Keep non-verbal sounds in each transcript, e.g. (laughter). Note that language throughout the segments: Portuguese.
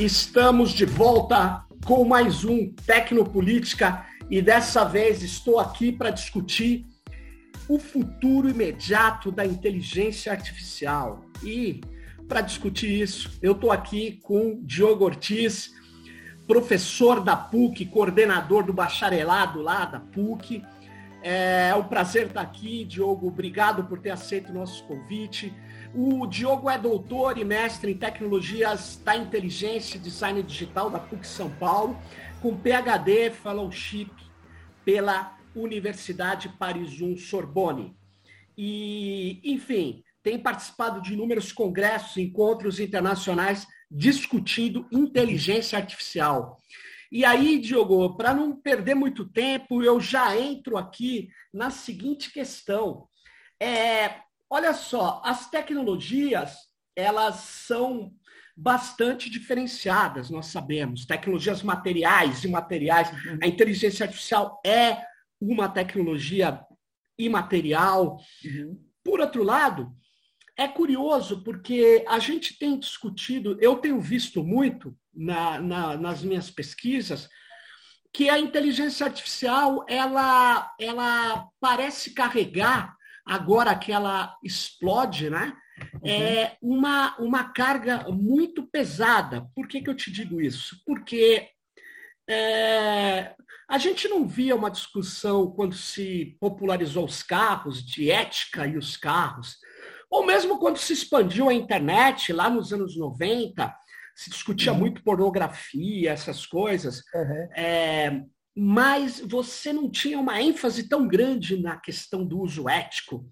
Estamos de volta com mais um Tecnopolítica e dessa vez estou aqui para discutir o futuro imediato da inteligência artificial. E para discutir isso, eu estou aqui com Diogo Ortiz, professor da PUC, coordenador do bacharelado lá da PUC. É um prazer estar aqui, Diogo. Obrigado por ter aceito o nosso convite. O Diogo é doutor e mestre em tecnologias da inteligência e design digital da PUC São Paulo, com PhD Fellowship pela Universidade Paris 1 Sorbonne. E, enfim, tem participado de inúmeros congressos, encontros internacionais discutindo inteligência artificial. E aí, Diogo, para não perder muito tempo, eu já entro aqui na seguinte questão. É, Olha só, as tecnologias, elas são bastante diferenciadas, nós sabemos. Tecnologias materiais e imateriais. Uhum. A inteligência artificial é uma tecnologia imaterial. Uhum. Por outro lado, é curioso porque a gente tem discutido, eu tenho visto muito na, na, nas minhas pesquisas, que a inteligência artificial ela, ela parece carregar agora que ela explode, né? Uhum. É uma, uma carga muito pesada. Por que, que eu te digo isso? Porque é, a gente não via uma discussão quando se popularizou os carros, de ética e os carros, ou mesmo quando se expandiu a internet, lá nos anos 90, se discutia uhum. muito pornografia, essas coisas. Uhum. É, mas você não tinha uma ênfase tão grande na questão do uso ético.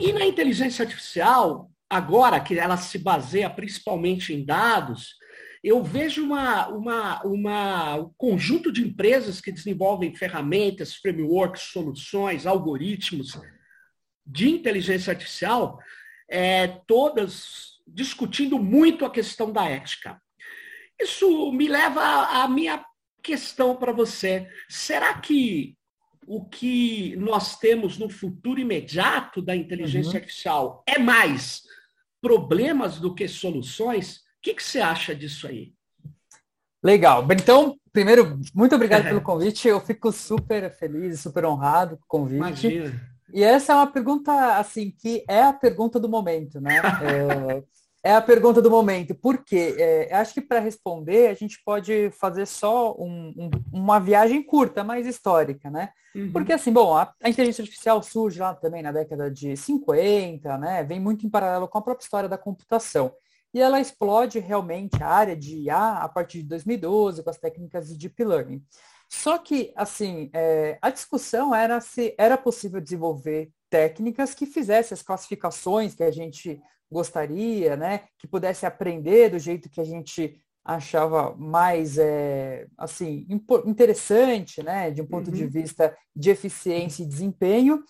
E na inteligência artificial, agora que ela se baseia principalmente em dados, eu vejo uma, uma, uma, um conjunto de empresas que desenvolvem ferramentas, frameworks, soluções, algoritmos de inteligência artificial, é, todas discutindo muito a questão da ética. Isso me leva à minha questão para você. Será que o que nós temos no futuro imediato da inteligência uhum. artificial é mais problemas do que soluções? O que, que você acha disso aí? Legal. Então, primeiro, muito obrigado (laughs) pelo convite. Eu fico super feliz, super honrado com o convite. Imagina. E essa é uma pergunta, assim, que é a pergunta do momento, né? (laughs) É, é a pergunta do momento. Por quê? É, acho que para responder, a gente pode fazer só um, um, uma viagem curta, mais histórica, né? Uhum. Porque, assim, bom, a, a, inteligência artificial surge lá também na década de 50, né? Vem muito em paralelo com a própria história da computação. E ela explode realmente a área de IA a partir de 2012, com as técnicas de Deep Learning. Só que, assim, é, a discussão era se era possível desenvolver técnicas que fizessem as classificações que a gente gostaria, né? Que pudesse aprender do jeito que a gente achava mais é, assim interessante, né? De um ponto uhum. de vista de eficiência e desempenho.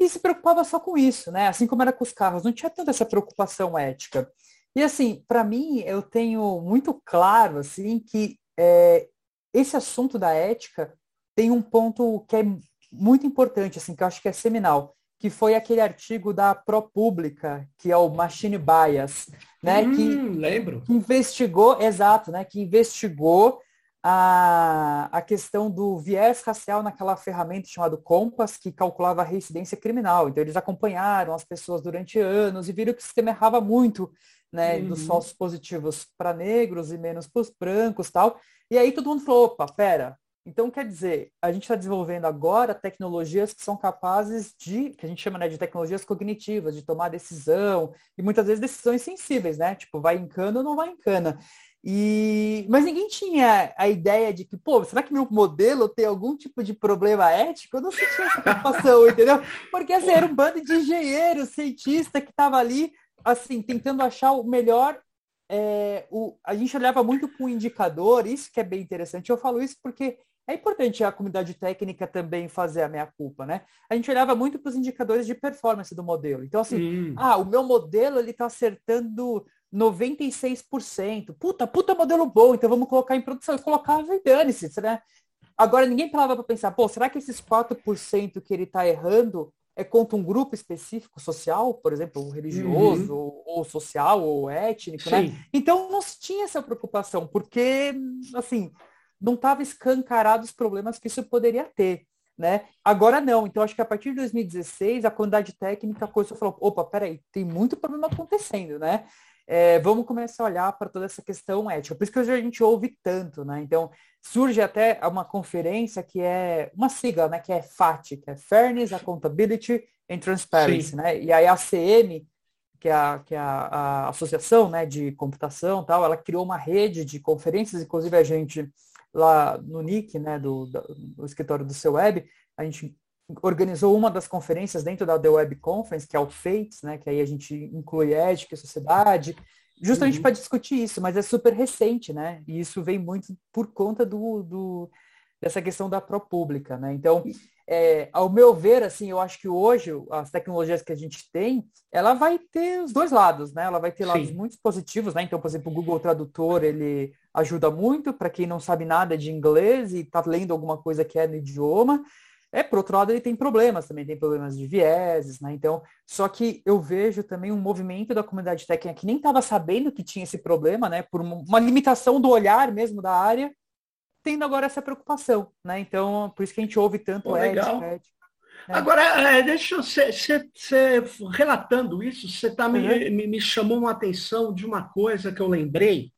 E se preocupava só com isso, né? Assim como era com os carros, não tinha tanta essa preocupação ética. E assim, para mim, eu tenho muito claro assim que é, esse assunto da ética tem um ponto que é muito importante, assim, que eu acho que é seminal, que foi aquele artigo da ProPublica, que é o Machine Bias, né? Hum, que, lembro. Que investigou, exato, né? Que investigou a, a questão do viés racial naquela ferramenta chamada Compass, que calculava a reincidência criminal. Então, eles acompanharam as pessoas durante anos e viram que o sistema errava muito, né? Uhum. Dos falsos positivos para negros e menos para os brancos tal. E aí todo mundo falou, opa, pera, então, quer dizer, a gente está desenvolvendo agora tecnologias que são capazes de, que a gente chama né, de tecnologias cognitivas, de tomar decisão, e muitas vezes decisões sensíveis, né? Tipo, vai em cana ou não vai em cana. E... Mas ninguém tinha a ideia de que, pô, será que meu modelo tem algum tipo de problema ético? Eu não sentia essa preocupação, entendeu? Porque assim, era um bando de engenheiros, cientistas que estava ali, assim, tentando achar o melhor é, o, a gente olhava muito com o indicador, isso que é bem interessante. Eu falo isso porque é importante a comunidade técnica também fazer a minha culpa, né? A gente olhava muito para os indicadores de performance do modelo. Então, assim, hum. ah, o meu modelo ele está acertando 96%. Puta, puta modelo bom, então vamos colocar em produção. Eu colocava e dane-se, né? Agora, ninguém falava para pensar, pô, será que esses 4% que ele está errando é contra um grupo específico social, por exemplo, religioso, uhum. ou, ou, social, ou étnico, né? Então não tinha essa preocupação, porque, assim, não estava escancarado os problemas que isso poderia ter. Né? Agora não, então acho que a partir de 2016 a quantidade técnica a coisa falou, opa, peraí, tem muito problema acontecendo, né? É, vamos começar a olhar para toda essa questão ética. Por isso que hoje a gente ouve tanto, né? Então surge até uma conferência que é uma sigla, né? Que é FAT, que é Fairness, Accountability and Transparency, Sim. né? E aí a ACM, que é a, que é a, a associação, né, de computação, tal, ela criou uma rede de conferências, inclusive a gente lá no NIC, né, do, do escritório do seu web, a gente organizou uma das conferências dentro da The Web Conference, que é o FATES, né, que aí a gente inclui ética e sociedade, justamente uhum. para discutir isso, mas é super recente, né, e isso vem muito por conta do, do dessa questão da pró-pública, né, então, é, ao meu ver, assim, eu acho que hoje as tecnologias que a gente tem, ela vai ter os dois lados, né, ela vai ter lados Sim. muito positivos, né, então, por exemplo, o Google Tradutor, ele ajuda muito para quem não sabe nada de inglês e está lendo alguma coisa que é no idioma. É, por outro lado, ele tem problemas também, tem problemas de vieses, né? Então, só que eu vejo também um movimento da comunidade técnica que nem estava sabendo que tinha esse problema, né? Por uma limitação do olhar mesmo da área, tendo agora essa preocupação, né? Então, por isso que a gente ouve tanto ética, legal. ética. Né? Agora, é, deixa eu ser, relatando isso, você tá uhum. me, me, me chamou uma atenção de uma coisa que eu lembrei,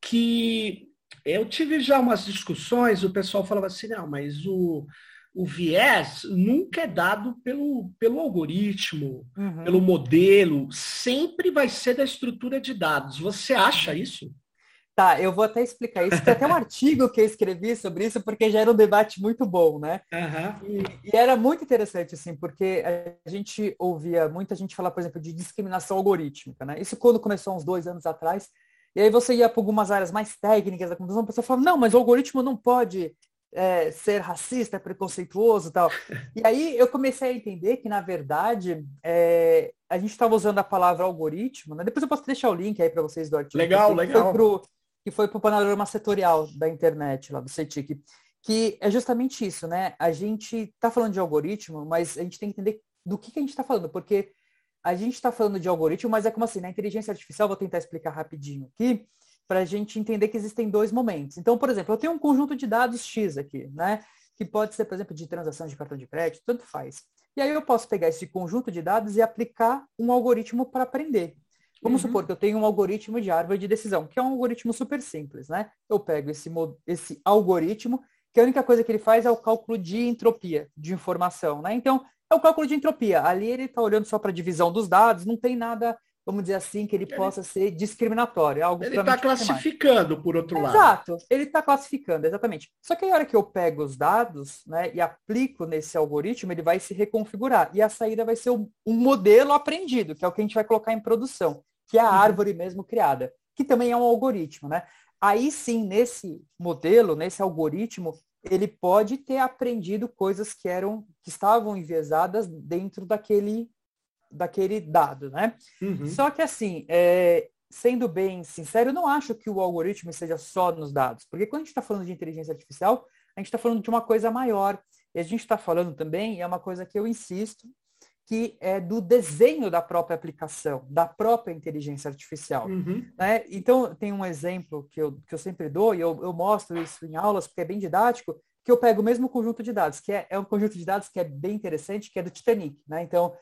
que eu tive já umas discussões, o pessoal falava assim, não, mas o, o viés nunca é dado pelo, pelo algoritmo, uhum. pelo modelo, sempre vai ser da estrutura de dados. Você acha isso? Tá, eu vou até explicar isso. Tem até um artigo que eu escrevi sobre isso, porque já era um debate muito bom, né? Uhum. E, e, era muito interessante, assim, porque a gente ouvia muita gente falar, por exemplo, de discriminação algorítmica, né? Isso quando começou uns dois anos atrás, e aí você ia para algumas áreas mais técnicas da computação, a pessoa fala, não, mas o algoritmo não pode é, ser racista, preconceituoso e tal. E aí eu comecei a entender que, na verdade, é, a gente estava usando a palavra algoritmo, né? Depois eu posso deixar o link aí para vocês do artigo. Legal, que legal. Foi pro, que foi para o panorama setorial da internet, lá do CETIC, que é justamente isso, né? A gente está falando de algoritmo, mas a gente tem que entender do que, que a gente está falando, porque a gente está falando de algoritmo, mas é como assim, na inteligência artificial, vou tentar explicar rapidinho aqui, para a gente entender que existem dois momentos. Então, por exemplo, eu tenho um conjunto de dados X aqui, né? Que pode ser, por exemplo, de transação de cartão de crédito, tanto faz. E aí eu posso pegar esse conjunto de dados e aplicar um algoritmo para aprender. Vamos uhum. supor que eu tenho um algoritmo de árvore de decisão, que é um algoritmo super simples, né? Eu pego esse, esse algoritmo, que a única coisa que ele faz é o cálculo de entropia de informação, né? Então, é o cálculo de entropia. Ali ele está olhando só para a divisão dos dados, não tem nada, vamos dizer assim, que ele, ele possa ser discriminatório. É algo ele está classificando, por outro lado. Exato, ele está classificando, exatamente. Só que a hora que eu pego os dados né, e aplico nesse algoritmo, ele vai se reconfigurar. E a saída vai ser um, um modelo aprendido, que é o que a gente vai colocar em produção, que é a uhum. árvore mesmo criada, que também é um algoritmo, né? Aí sim, nesse modelo, nesse algoritmo, ele pode ter aprendido coisas que eram que estavam enviesadas dentro daquele daquele dado, né? Uhum. Só que assim, é, sendo bem sincero, eu não acho que o algoritmo seja só nos dados, porque quando a gente está falando de inteligência artificial, a gente está falando de uma coisa maior. E a gente está falando também, é uma coisa que eu insisto, que é do desenho da própria aplicação, da própria inteligência artificial. Uhum. Né? Então, tem um exemplo que eu, que eu sempre dou, e eu, eu, mostro isso em aulas, porque é bem didático, que eu pego o mesmo conjunto de dados, que é, é um conjunto de dados que é bem interessante, que é do Titanic. Né? Então,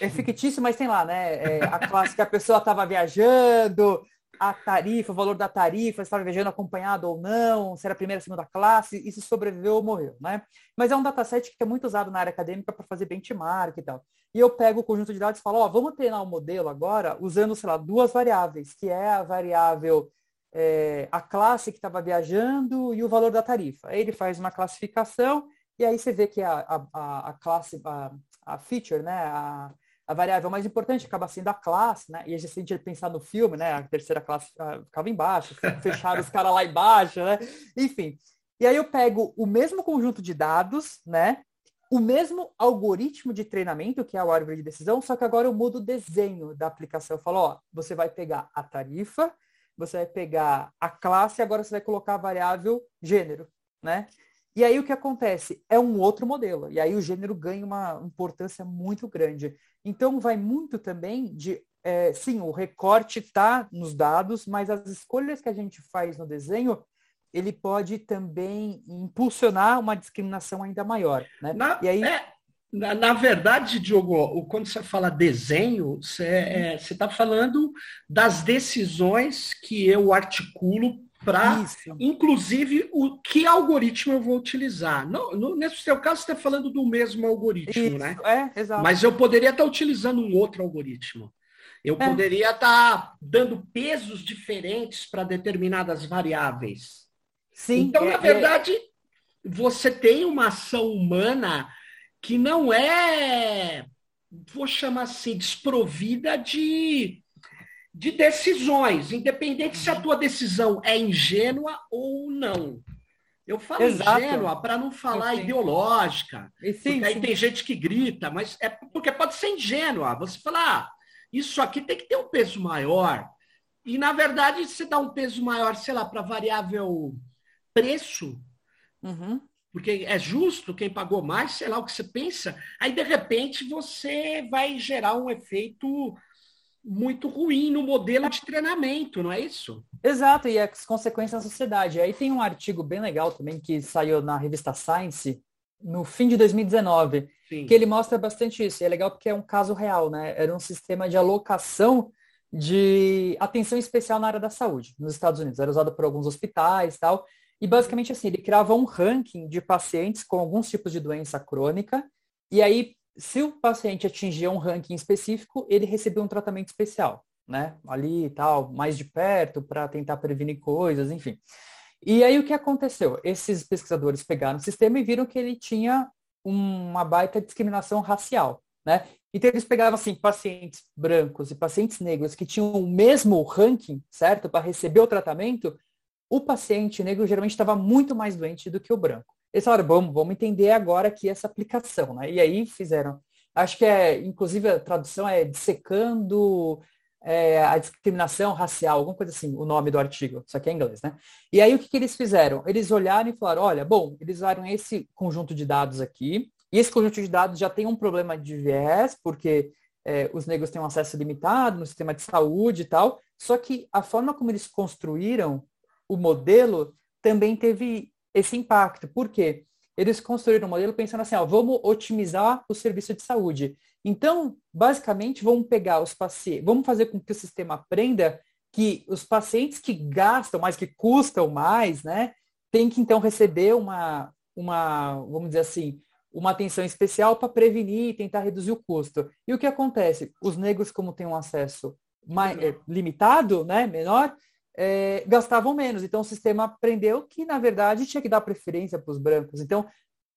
é fictício, mas tem lá, né? É, a classe que a pessoa estava viajando, a tarifa, o valor da tarifa, se estava viajando acompanhado ou não, se era primeira, segunda classe, e se sobreviveu ou morreu, né? Mas é um dataset que é muito usado na área acadêmica para fazer benchmark e tal. E eu pego o conjunto de dados e falo, ó, vamos treinar o um modelo agora usando, sei lá, duas variáveis, que é a variável é, a classe que estava viajando e o valor da tarifa. Aí ele faz uma classificação e aí você vê que a, a, a classe, a, a feature, né, a, a variável mais importante acaba sendo a classe, né? E a gente pensar no filme, né? A terceira classe uh, ficava embaixo, (laughs) fecharam os caras lá embaixo, né? Enfim. E aí eu pego o mesmo conjunto de dados, né? O mesmo algoritmo de treinamento, que é a árvore de decisão, só que agora eu mudo o desenho da aplicação. Eu falo, ó, você vai pegar a tarifa, você vai pegar a classe e agora você vai colocar a variável gênero, né? E aí o que acontece? É um outro modelo. E aí o gênero ganha uma importância muito grande. Então vai muito também de é, sim, o recorte está nos dados, mas as escolhas que a gente faz no desenho, ele pode também impulsionar uma discriminação ainda maior. Né? Na, e aí... É, na, na, verdade, Diogo, quando você fala desenho, você é, está falando das decisões que eu articulo para, inclusive, o que algoritmo eu vou utilizar. No, no, nesse seu caso, você está falando do mesmo algoritmo, Isso, né? É, exato. Mas eu poderia estar utilizando um outro algoritmo. Eu é. poderia estar dando pesos diferentes para determinadas variáveis. Sim, então, é, na é. verdade, é... você tem uma ação humana que não é, vou chamar assim, desprovida de, de decisões, independente se a tua decisão é ingênua ou não. Eu falo Exato. ingênua para não falar sim. ideológica. Sim, aí sim. tem gente que grita, mas é porque pode ser ingênua. Você falar, ah, isso aqui tem que ter um peso maior. E, na verdade, você dá um peso maior, sei lá, para variável preço, uhum. porque é justo, quem pagou mais, sei lá o que você pensa, aí, de repente, você vai gerar um efeito muito ruim no modelo de treinamento, não é isso? Exato, e as consequências na sociedade. Aí tem um artigo bem legal também que saiu na revista Science no fim de 2019, Sim. que ele mostra bastante isso. E é legal porque é um caso real, né? Era um sistema de alocação de atenção especial na área da saúde nos Estados Unidos. Era usado por alguns hospitais e tal. E basicamente assim, ele criava um ranking de pacientes com alguns tipos de doença crônica. E aí, se o paciente atingia um ranking específico, ele recebia um tratamento especial, né? Ali e tal, mais de perto, para tentar prevenir coisas, enfim. E aí o que aconteceu? Esses pesquisadores pegaram o sistema e viram que ele tinha uma baita discriminação racial, né? Então eles pegavam assim pacientes brancos e pacientes negros que tinham o mesmo ranking, certo, para receber o tratamento. O paciente negro geralmente estava muito mais doente do que o branco. Eles falaram, vamos, vamos entender agora aqui essa aplicação, né? E aí fizeram, acho que é, inclusive a tradução é dissecando é, a discriminação racial, alguma coisa assim, o nome do artigo, isso aqui é em inglês, né? E aí o que, que eles fizeram? Eles olharam e falaram, olha, bom, eles usaram esse conjunto de dados aqui, e esse conjunto de dados já tem um problema de viés, porque é, os negros têm um acesso limitado no sistema de saúde e tal, só que a forma como eles construíram o modelo também teve esse impacto. Por quê? Eles construíram um modelo pensando assim, ó, vamos otimizar o serviço de saúde. Então, basicamente, vamos pegar os pacientes, vamos fazer com que o sistema aprenda que os pacientes que gastam mais, que custam mais, né, tem que então receber uma, uma, vamos dizer assim, uma atenção especial para prevenir e tentar reduzir o custo. E o que acontece? Os negros, como têm um acesso mais, é, limitado, né, menor, é, gastavam menos. Então o sistema aprendeu que, na verdade, tinha que dar preferência para os brancos. Então,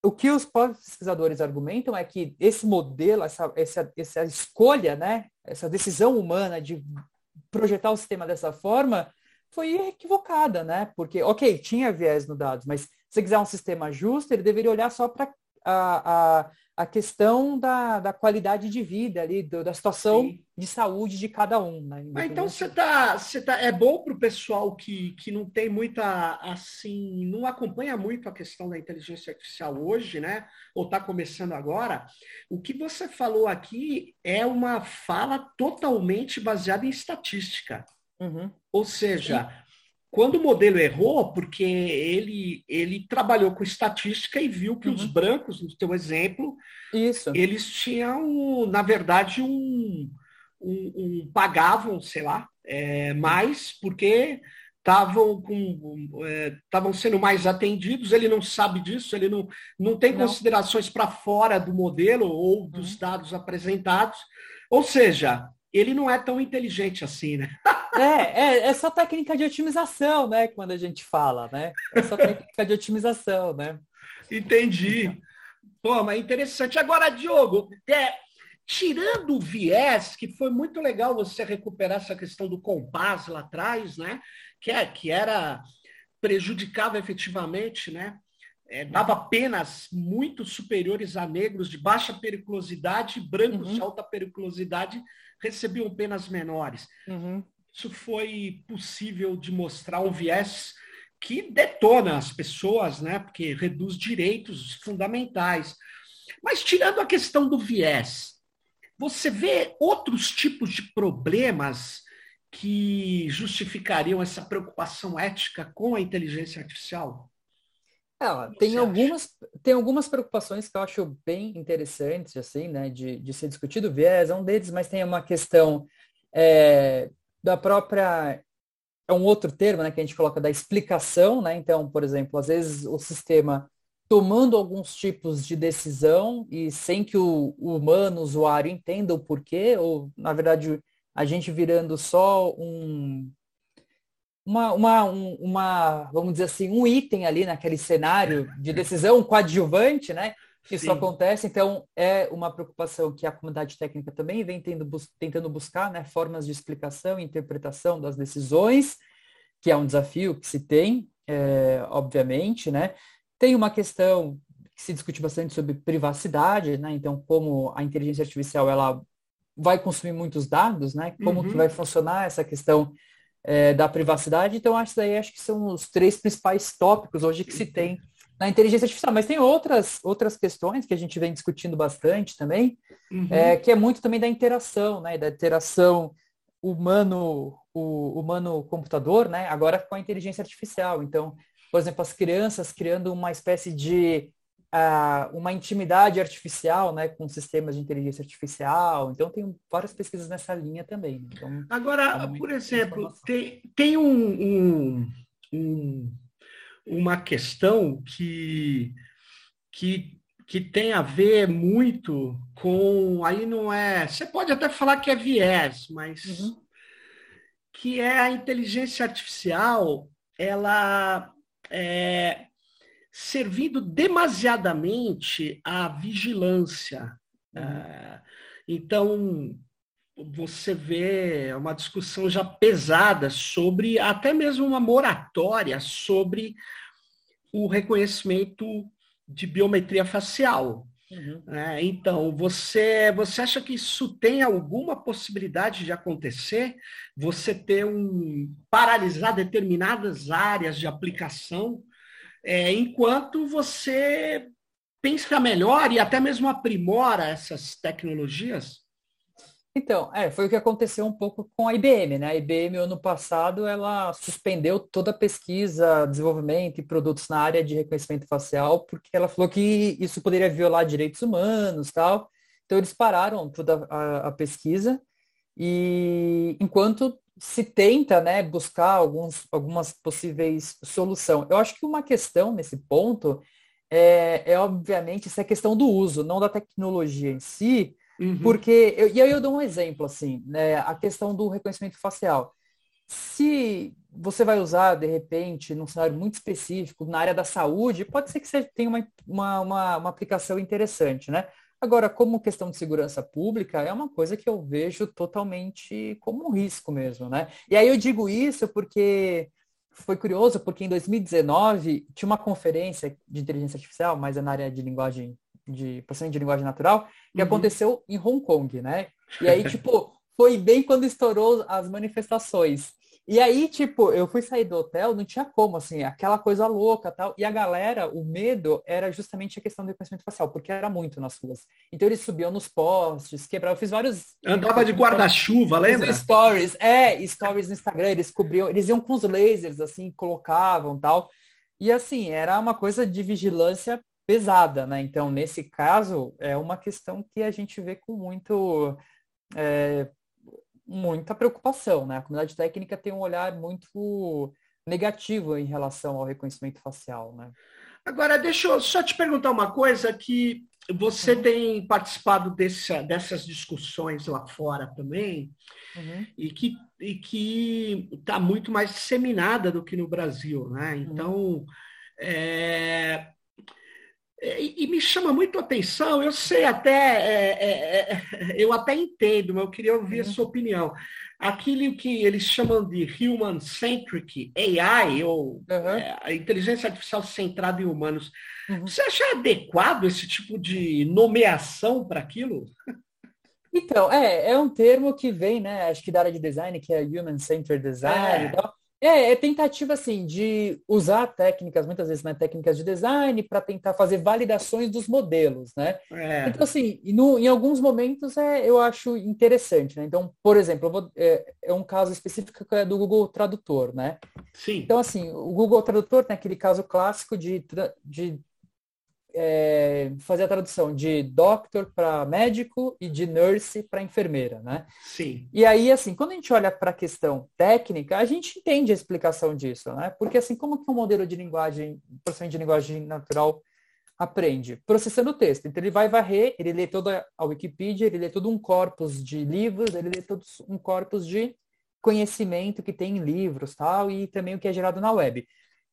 o que os pesquisadores argumentam é que esse modelo, essa, essa, essa escolha, né, essa decisão humana de projetar o sistema dessa forma foi equivocada, né? Porque, ok, tinha viés no dados, mas se quiser um sistema justo, ele deveria olhar só para a, a, a questão da, da qualidade de vida ali, do, da situação Sim. de saúde de cada um. Né? Mas então você tá, você tá, é bom para o pessoal que, que não tem muita, assim, não acompanha muito a questão da inteligência artificial hoje, né? Ou está começando agora. O que você falou aqui é uma fala totalmente baseada em estatística. Uhum. Ou seja, quando o modelo errou, porque ele, ele trabalhou com estatística e viu que uhum. os brancos, no teu exemplo, Isso. eles tinham, na verdade, um, um, um pagavam, sei lá, é, mais, porque estavam estavam é, sendo mais atendidos, ele não sabe disso, ele não, não tem não. considerações para fora do modelo ou dos uhum. dados apresentados. Ou seja, ele não é tão inteligente assim, né? É, é, é só técnica de otimização, né? Quando a gente fala, né? É só técnica de otimização, né? Entendi. Pô, mas interessante. Agora, Diogo, é, tirando o viés, que foi muito legal você recuperar essa questão do compás lá atrás, né? Que, é, que era prejudicava efetivamente, né? É, dava penas muito superiores a negros de baixa periculosidade, brancos uhum. de alta periculosidade recebiam penas menores. Uhum. Isso foi possível de mostrar um viés que detona as pessoas, né? Porque reduz direitos fundamentais. Mas tirando a questão do viés, você vê outros tipos de problemas que justificariam essa preocupação ética com a inteligência artificial? Ela tem algumas, tem algumas preocupações que eu acho bem interessantes, assim, né, de, de ser discutido. O viés é um deles, mas tem uma questão é, da própria é um outro termo, né, que a gente coloca da explicação, né? Então, por exemplo, às vezes o sistema tomando alguns tipos de decisão e sem que o, o humano, o usuário, entenda o porquê, ou, na verdade, a gente virando só um, uma, uma, um, uma, vamos dizer assim, um item ali naquele cenário de decisão um coadjuvante, né? Que isso acontece, então é uma preocupação que a comunidade técnica também vem tendo, tentando buscar, né? Formas de explicação e interpretação das decisões, que é um desafio que se tem, é, obviamente, né? Tem uma questão que se discute bastante sobre privacidade, né? Então, como a inteligência artificial ela vai consumir muitos dados, né? Como uhum. que vai funcionar essa questão é, da privacidade. Então, acho que acho que são os três principais tópicos hoje que se tem na inteligência artificial. Mas tem outras, outras questões que a gente vem discutindo bastante também, uhum. é, que é muito também da interação, né? Da interação humano, o humano-computador, né? Agora com a inteligência artificial. Então, por exemplo, as crianças criando uma espécie de uh, uma intimidade artificial, né, com sistemas de inteligência artificial. Então tem várias pesquisas nessa linha também. Né? Então, Agora, é por exemplo, tem, tem um, um, um, uma questão que, que que tem a ver muito com. Aí não é. Você pode até falar que é viés, mas. Uhum. Que é a inteligência artificial, ela é, servindo demasiadamente à vigilância. Uhum. É, então, você vê uma discussão já pesada sobre até mesmo uma moratória sobre o reconhecimento de biometria facial. Uhum. É, então, você, você acha que isso tem alguma possibilidade de acontecer? Você ter um paralisar determinadas áreas de aplicação é, enquanto você pensa melhor e até mesmo aprimora essas tecnologias? Então, é, foi o que aconteceu um pouco com a IBM, né? A IBM, ano passado, ela suspendeu toda a pesquisa, desenvolvimento e produtos na área de reconhecimento facial, porque ela falou que isso poderia violar direitos humanos tal. Então, eles pararam toda a, a pesquisa e enquanto se tenta né, buscar alguns, algumas possíveis soluções. Eu acho que uma questão nesse ponto é, é obviamente essa questão do uso, não da tecnologia em si, uhum. porque, eu, e aí eu dou um exemplo, assim, né, a questão do reconhecimento facial. Se você vai usar, de repente, num cenário muito específico, na área da saúde, pode ser que você tenha uma, uma, uma, uma aplicação interessante, né? Agora, como questão de segurança pública, é uma coisa que eu vejo totalmente como um risco mesmo, né? E aí eu digo isso porque foi curioso, porque em 2019 tinha uma conferência de inteligência artificial, mas é na área de linguagem, de processamento de linguagem natural, que uhum. aconteceu em Hong Kong, né? E aí, tipo, foi bem quando estourou as manifestações. E aí, tipo, eu fui sair do hotel, não tinha como, assim, aquela coisa louca tal. E a galera, o medo era justamente a questão do reconhecimento facial, porque era muito nas ruas. Então eles subiam nos postes, quebravam, eu fiz vários. Andava de guarda-chuva, lembra? Stories, é, stories no Instagram, eles cobriam, eles iam com os lasers, assim, colocavam tal. E assim, era uma coisa de vigilância pesada, né? Então, nesse caso, é uma questão que a gente vê com muito. É, muita preocupação, né? A comunidade técnica tem um olhar muito negativo em relação ao reconhecimento facial, né? Agora, deixa eu só te perguntar uma coisa que você uhum. tem participado dessas discussões lá fora também uhum. e que e que está muito mais disseminada do que no Brasil, né? Uhum. Então, uhum. é, e, e, me chama muito a atenção, eu sei até, é, é, é eu até entendo, mas eu queria ouvir a sua opinião. Aquilo que eles chamam de Human-Centric AI, ou uhum. a inteligência artificial centrada em humanos, uhum. você acha adequado esse tipo de nomeação para aquilo? Então, é, é um termo que vem, né, acho que da área de design, que é Human-Centered Design e tal. É, é tentativa assim de usar técnicas, muitas vezes, né, técnicas de design para tentar fazer validações dos modelos, né? É. Então, assim, no, em alguns momentos é, eu acho interessante, né? Então, por exemplo, vou, é, é, um caso específico que é do Google Tradutor, né? Sim. Então, assim, o Google Tradutor tem aquele caso clássico de, de é, fazer a tradução de doctor para médico e de nurse para enfermeira, né? Sim. E aí, assim, quando a gente olha para a questão técnica, a gente entende a explicação disso, né? Porque assim, como que um modelo de linguagem, processamento de linguagem natural aprende? Processando o texto. Então ele vai varrer, ele lê toda a Wikipedia, ele lê todo um corpus de livros, ele lê todo um corpus de conhecimento que tem em livros, tal, e também o que é gerado na web.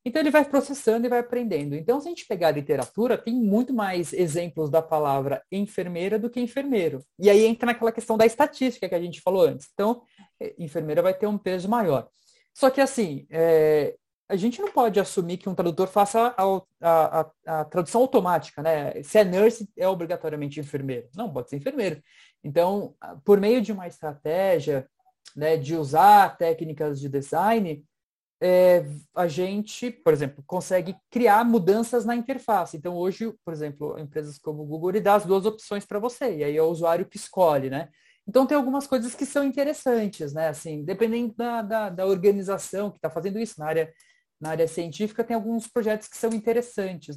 Então ele vai processando e vai aprendendo. Então, se a gente pegar a literatura, tem muito mais exemplos da palavra enfermeira do que enfermeiro. E aí entra naquela questão da estatística que a gente falou antes. Então, é, enfermeira vai ter um peso maior. Só que assim, é, a gente não pode assumir que um tradutor faça a, a, a, a, tradução automática, né? Se é nurse, é obrigatoriamente enfermeiro. Não, pode ser enfermeiro. Então, por meio de uma estratégia né, de usar técnicas de design, é, a gente, por exemplo, consegue criar mudanças na interface. Então, hoje, por exemplo, empresas como o Google ele dá as duas opções para você, e aí é o usuário que escolhe, né? Então, tem algumas coisas que são interessantes, né? Assim, dependendo da, da, da organização que está fazendo isso na área, na área científica, tem alguns projetos que são interessantes, né?